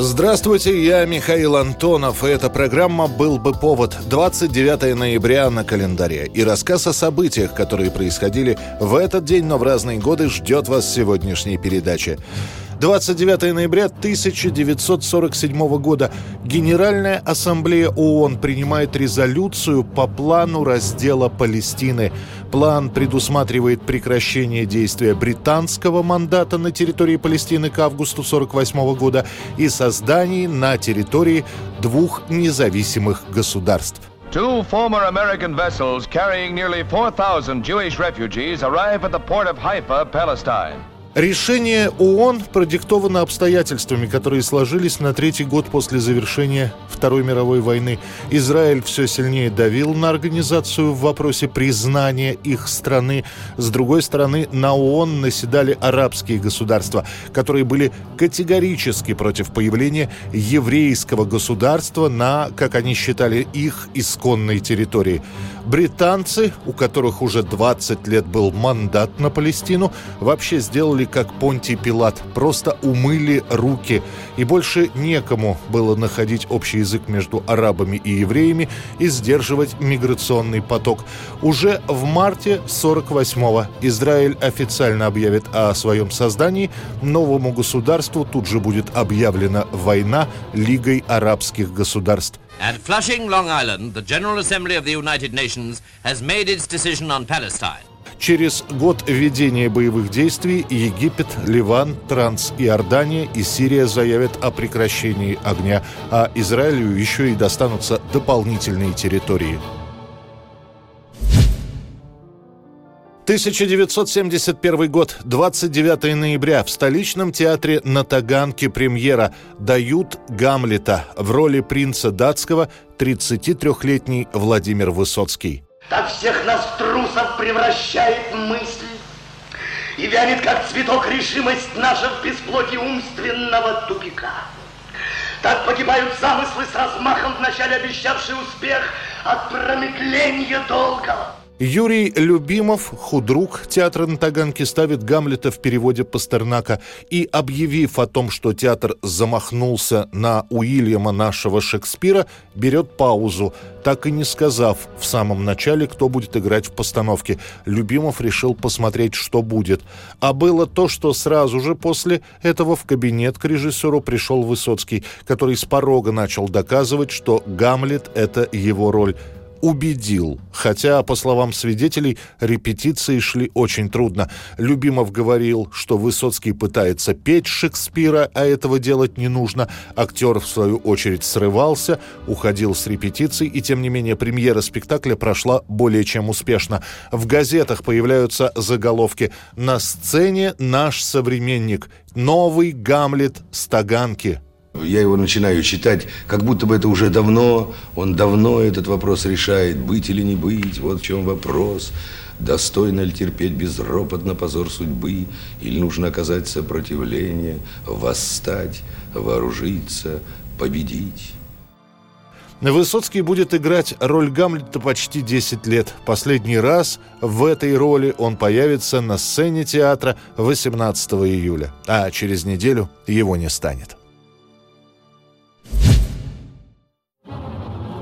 Здравствуйте, я Михаил Антонов, и эта программа «Был бы повод» 29 ноября на календаре. И рассказ о событиях, которые происходили в этот день, но в разные годы, ждет вас сегодняшней передаче. 29 ноября 1947 года Генеральная ассамблея ООН принимает резолюцию по плану раздела Палестины. План предусматривает прекращение действия британского мандата на территории Палестины к августу 1948 года и создание на территории двух независимых государств. Two former American vessels carrying nearly 4,000 Jewish refugees arrive at the port of Haifa, Palestine. Решение ООН продиктовано обстоятельствами, которые сложились на третий год после завершения Второй мировой войны. Израиль все сильнее давил на организацию в вопросе признания их страны. С другой стороны, на ООН наседали арабские государства, которые были категорически против появления еврейского государства на, как они считали, их исконной территории. Британцы, у которых уже 20 лет был мандат на Палестину, вообще сделали как Понтий Пилат, просто умыли руки. И больше некому было находить общий язык между арабами и евреями и сдерживать миграционный поток. Уже в марте 48-го Израиль официально объявит о своем создании. Новому государству тут же будет объявлена война Лигой арабских государств. At Flushing, Long Island, the General Assembly of the United Nations has made its decision on Palestine. Через год ведения боевых действий Египет, Ливан, Транс-Иордания и Сирия заявят о прекращении огня, а Израилю еще и достанутся дополнительные территории. 1971 год, 29 ноября. В столичном театре на Таганке премьера дают Гамлета в роли принца датского 33-летний Владимир Высоцкий. Так всех нас трусов превращает мысль, И вянет, как цветок, решимость наша в бесплодии умственного тупика. Так погибают замыслы с размахом, вначале обещавшие успех от промедления долгого. Юрий Любимов, худрук театра на Таганке, ставит Гамлета в переводе Пастернака и, объявив о том, что театр замахнулся на Уильяма нашего Шекспира, берет паузу, так и не сказав в самом начале, кто будет играть в постановке. Любимов решил посмотреть, что будет. А было то, что сразу же после этого в кабинет к режиссеру пришел Высоцкий, который с порога начал доказывать, что Гамлет — это его роль убедил. Хотя, по словам свидетелей, репетиции шли очень трудно. Любимов говорил, что Высоцкий пытается петь Шекспира, а этого делать не нужно. Актер, в свою очередь, срывался, уходил с репетиций, и, тем не менее, премьера спектакля прошла более чем успешно. В газетах появляются заголовки «На сцене наш современник. Новый Гамлет Стаганки». Я его начинаю читать, как будто бы это уже давно, он давно этот вопрос решает, быть или не быть, вот в чем вопрос. Достойно ли терпеть безропотно позор судьбы, или нужно оказать сопротивление, восстать, вооружиться, победить? Высоцкий будет играть роль Гамлета почти 10 лет. Последний раз в этой роли он появится на сцене театра 18 июля, а через неделю его не станет.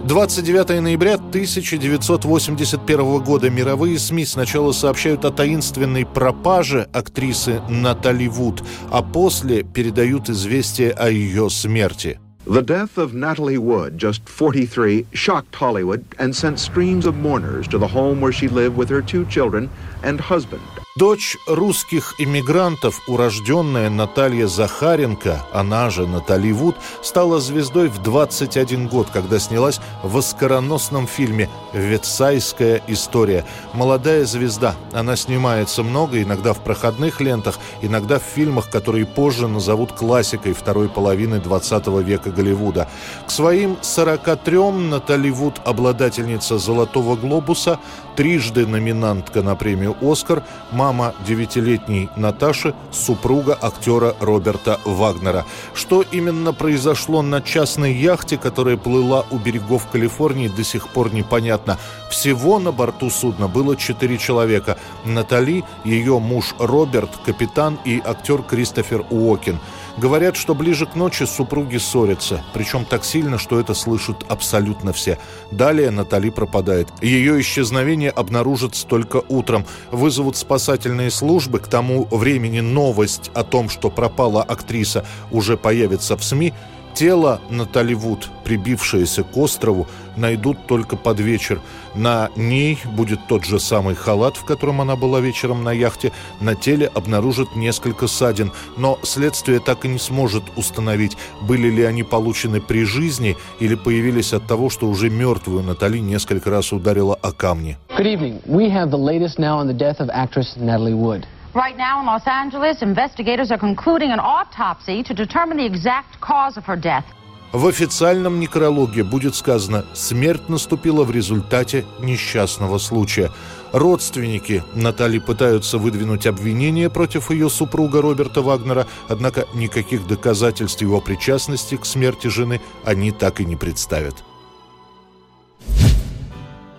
29 ноября 1981 года мировые СМИ сначала сообщают о таинственной пропаже актрисы Натали Вуд, а после передают известие о ее смерти. The death of Natalie Wood, just 43, shocked Hollywood and sent streams of mourners to the home where she lived with her two children and husband. Дочь русских иммигрантов, урожденная Наталья Захаренко, она же Натали Вуд, стала звездой в 21 год, когда снялась в оскароносном фильме «Ветсайская история». Молодая звезда. Она снимается много, иногда в проходных лентах, иногда в фильмах, которые позже назовут классикой второй половины 20 века Голливуда. К своим 43 Натали Вуд, обладательница «Золотого глобуса», трижды номинантка на премию «Оскар», мама девятилетней Наташи, супруга актера Роберта Вагнера. Что именно произошло на частной яхте, которая плыла у берегов Калифорнии, до сих пор непонятно. Всего на борту судна было четыре человека. Натали, ее муж Роберт, капитан и актер Кристофер Уокен – Говорят, что ближе к ночи супруги ссорятся, причем так сильно, что это слышат абсолютно все. Далее Натали пропадает. Ее исчезновение обнаружат только утром. Вызовут спасательные службы. К тому времени новость о том, что пропала актриса, уже появится в СМИ – Тело Натали Вуд, прибившееся к острову, найдут только под вечер. На ней будет тот же самый халат, в котором она была вечером на яхте. На теле обнаружат несколько ссадин, но следствие так и не сможет установить, были ли они получены при жизни или появились от того, что уже мертвую Натали несколько раз ударила о камни. Good evening. We have the latest now on the death of actress Natalie Wood. Right now in Los Angeles, investigators are concluding an autopsy to determine the exact cause of her death. В официальном некрологе будет сказано «Смерть наступила в результате несчастного случая». Родственники Натали пытаются выдвинуть обвинение против ее супруга Роберта Вагнера, однако никаких доказательств его причастности к смерти жены они так и не представят.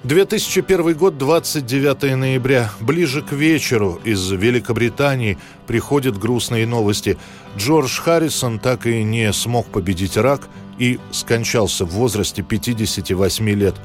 2001 год, 29 ноября. Ближе к вечеру из Великобритании приходят грустные новости. Джордж Харрисон так и не смог победить рак – и скончался в возрасте 58 лет.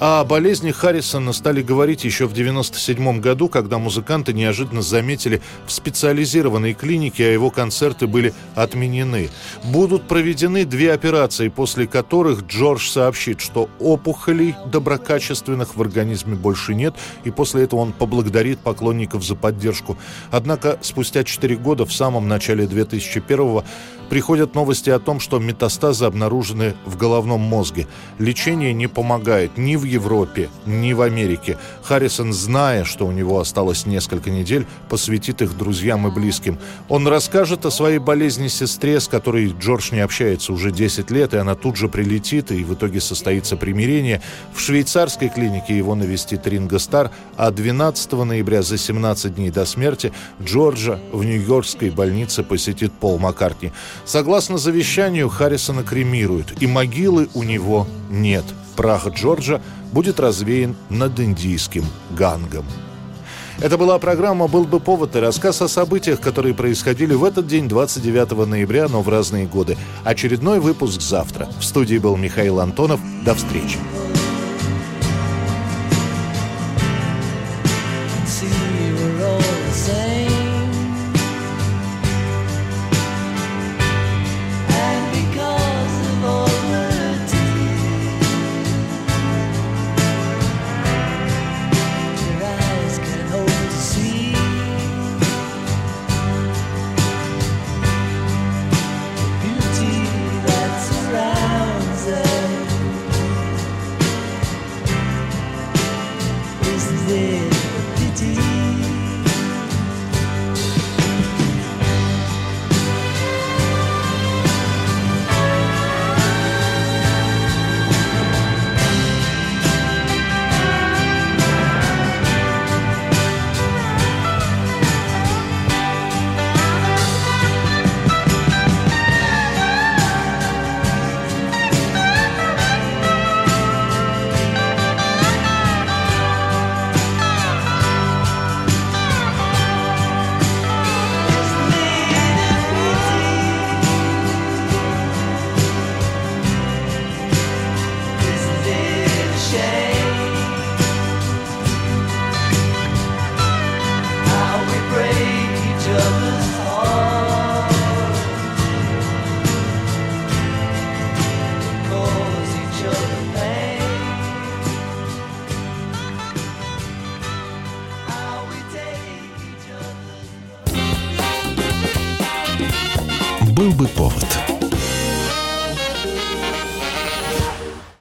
О болезни Харрисона стали говорить еще в 1997 году, когда музыканты неожиданно заметили в специализированной клинике, а его концерты были отменены. Будут проведены две операции, после которых Джордж сообщит, что опухолей доброкачественных в организме больше нет, и после этого он поблагодарит поклонников за поддержку. Однако спустя 4 года, в самом начале 2001 приходят новости о том, что метастазы обнаружены в головном мозге. Лечение не помогает ни в Европе, ни в Америке. Харрисон, зная, что у него осталось несколько недель, посвятит их друзьям и близким. Он расскажет о своей болезни сестре, с которой Джордж не общается уже 10 лет, и она тут же прилетит, и в итоге состоится примирение. В швейцарской клинике его навестит Ринго Стар, а 12 ноября за 17 дней до смерти Джорджа в Нью-Йоркской больнице посетит Пол Маккартни. Согласно завещанию, Харрисона кремируют, и могилы у него нет. Прах Джорджа будет развеян над индийским гангом. Это была программа «Был бы повод» и рассказ о событиях, которые происходили в этот день, 29 ноября, но в разные годы. Очередной выпуск завтра. В студии был Михаил Антонов. До встречи. Был бы повод.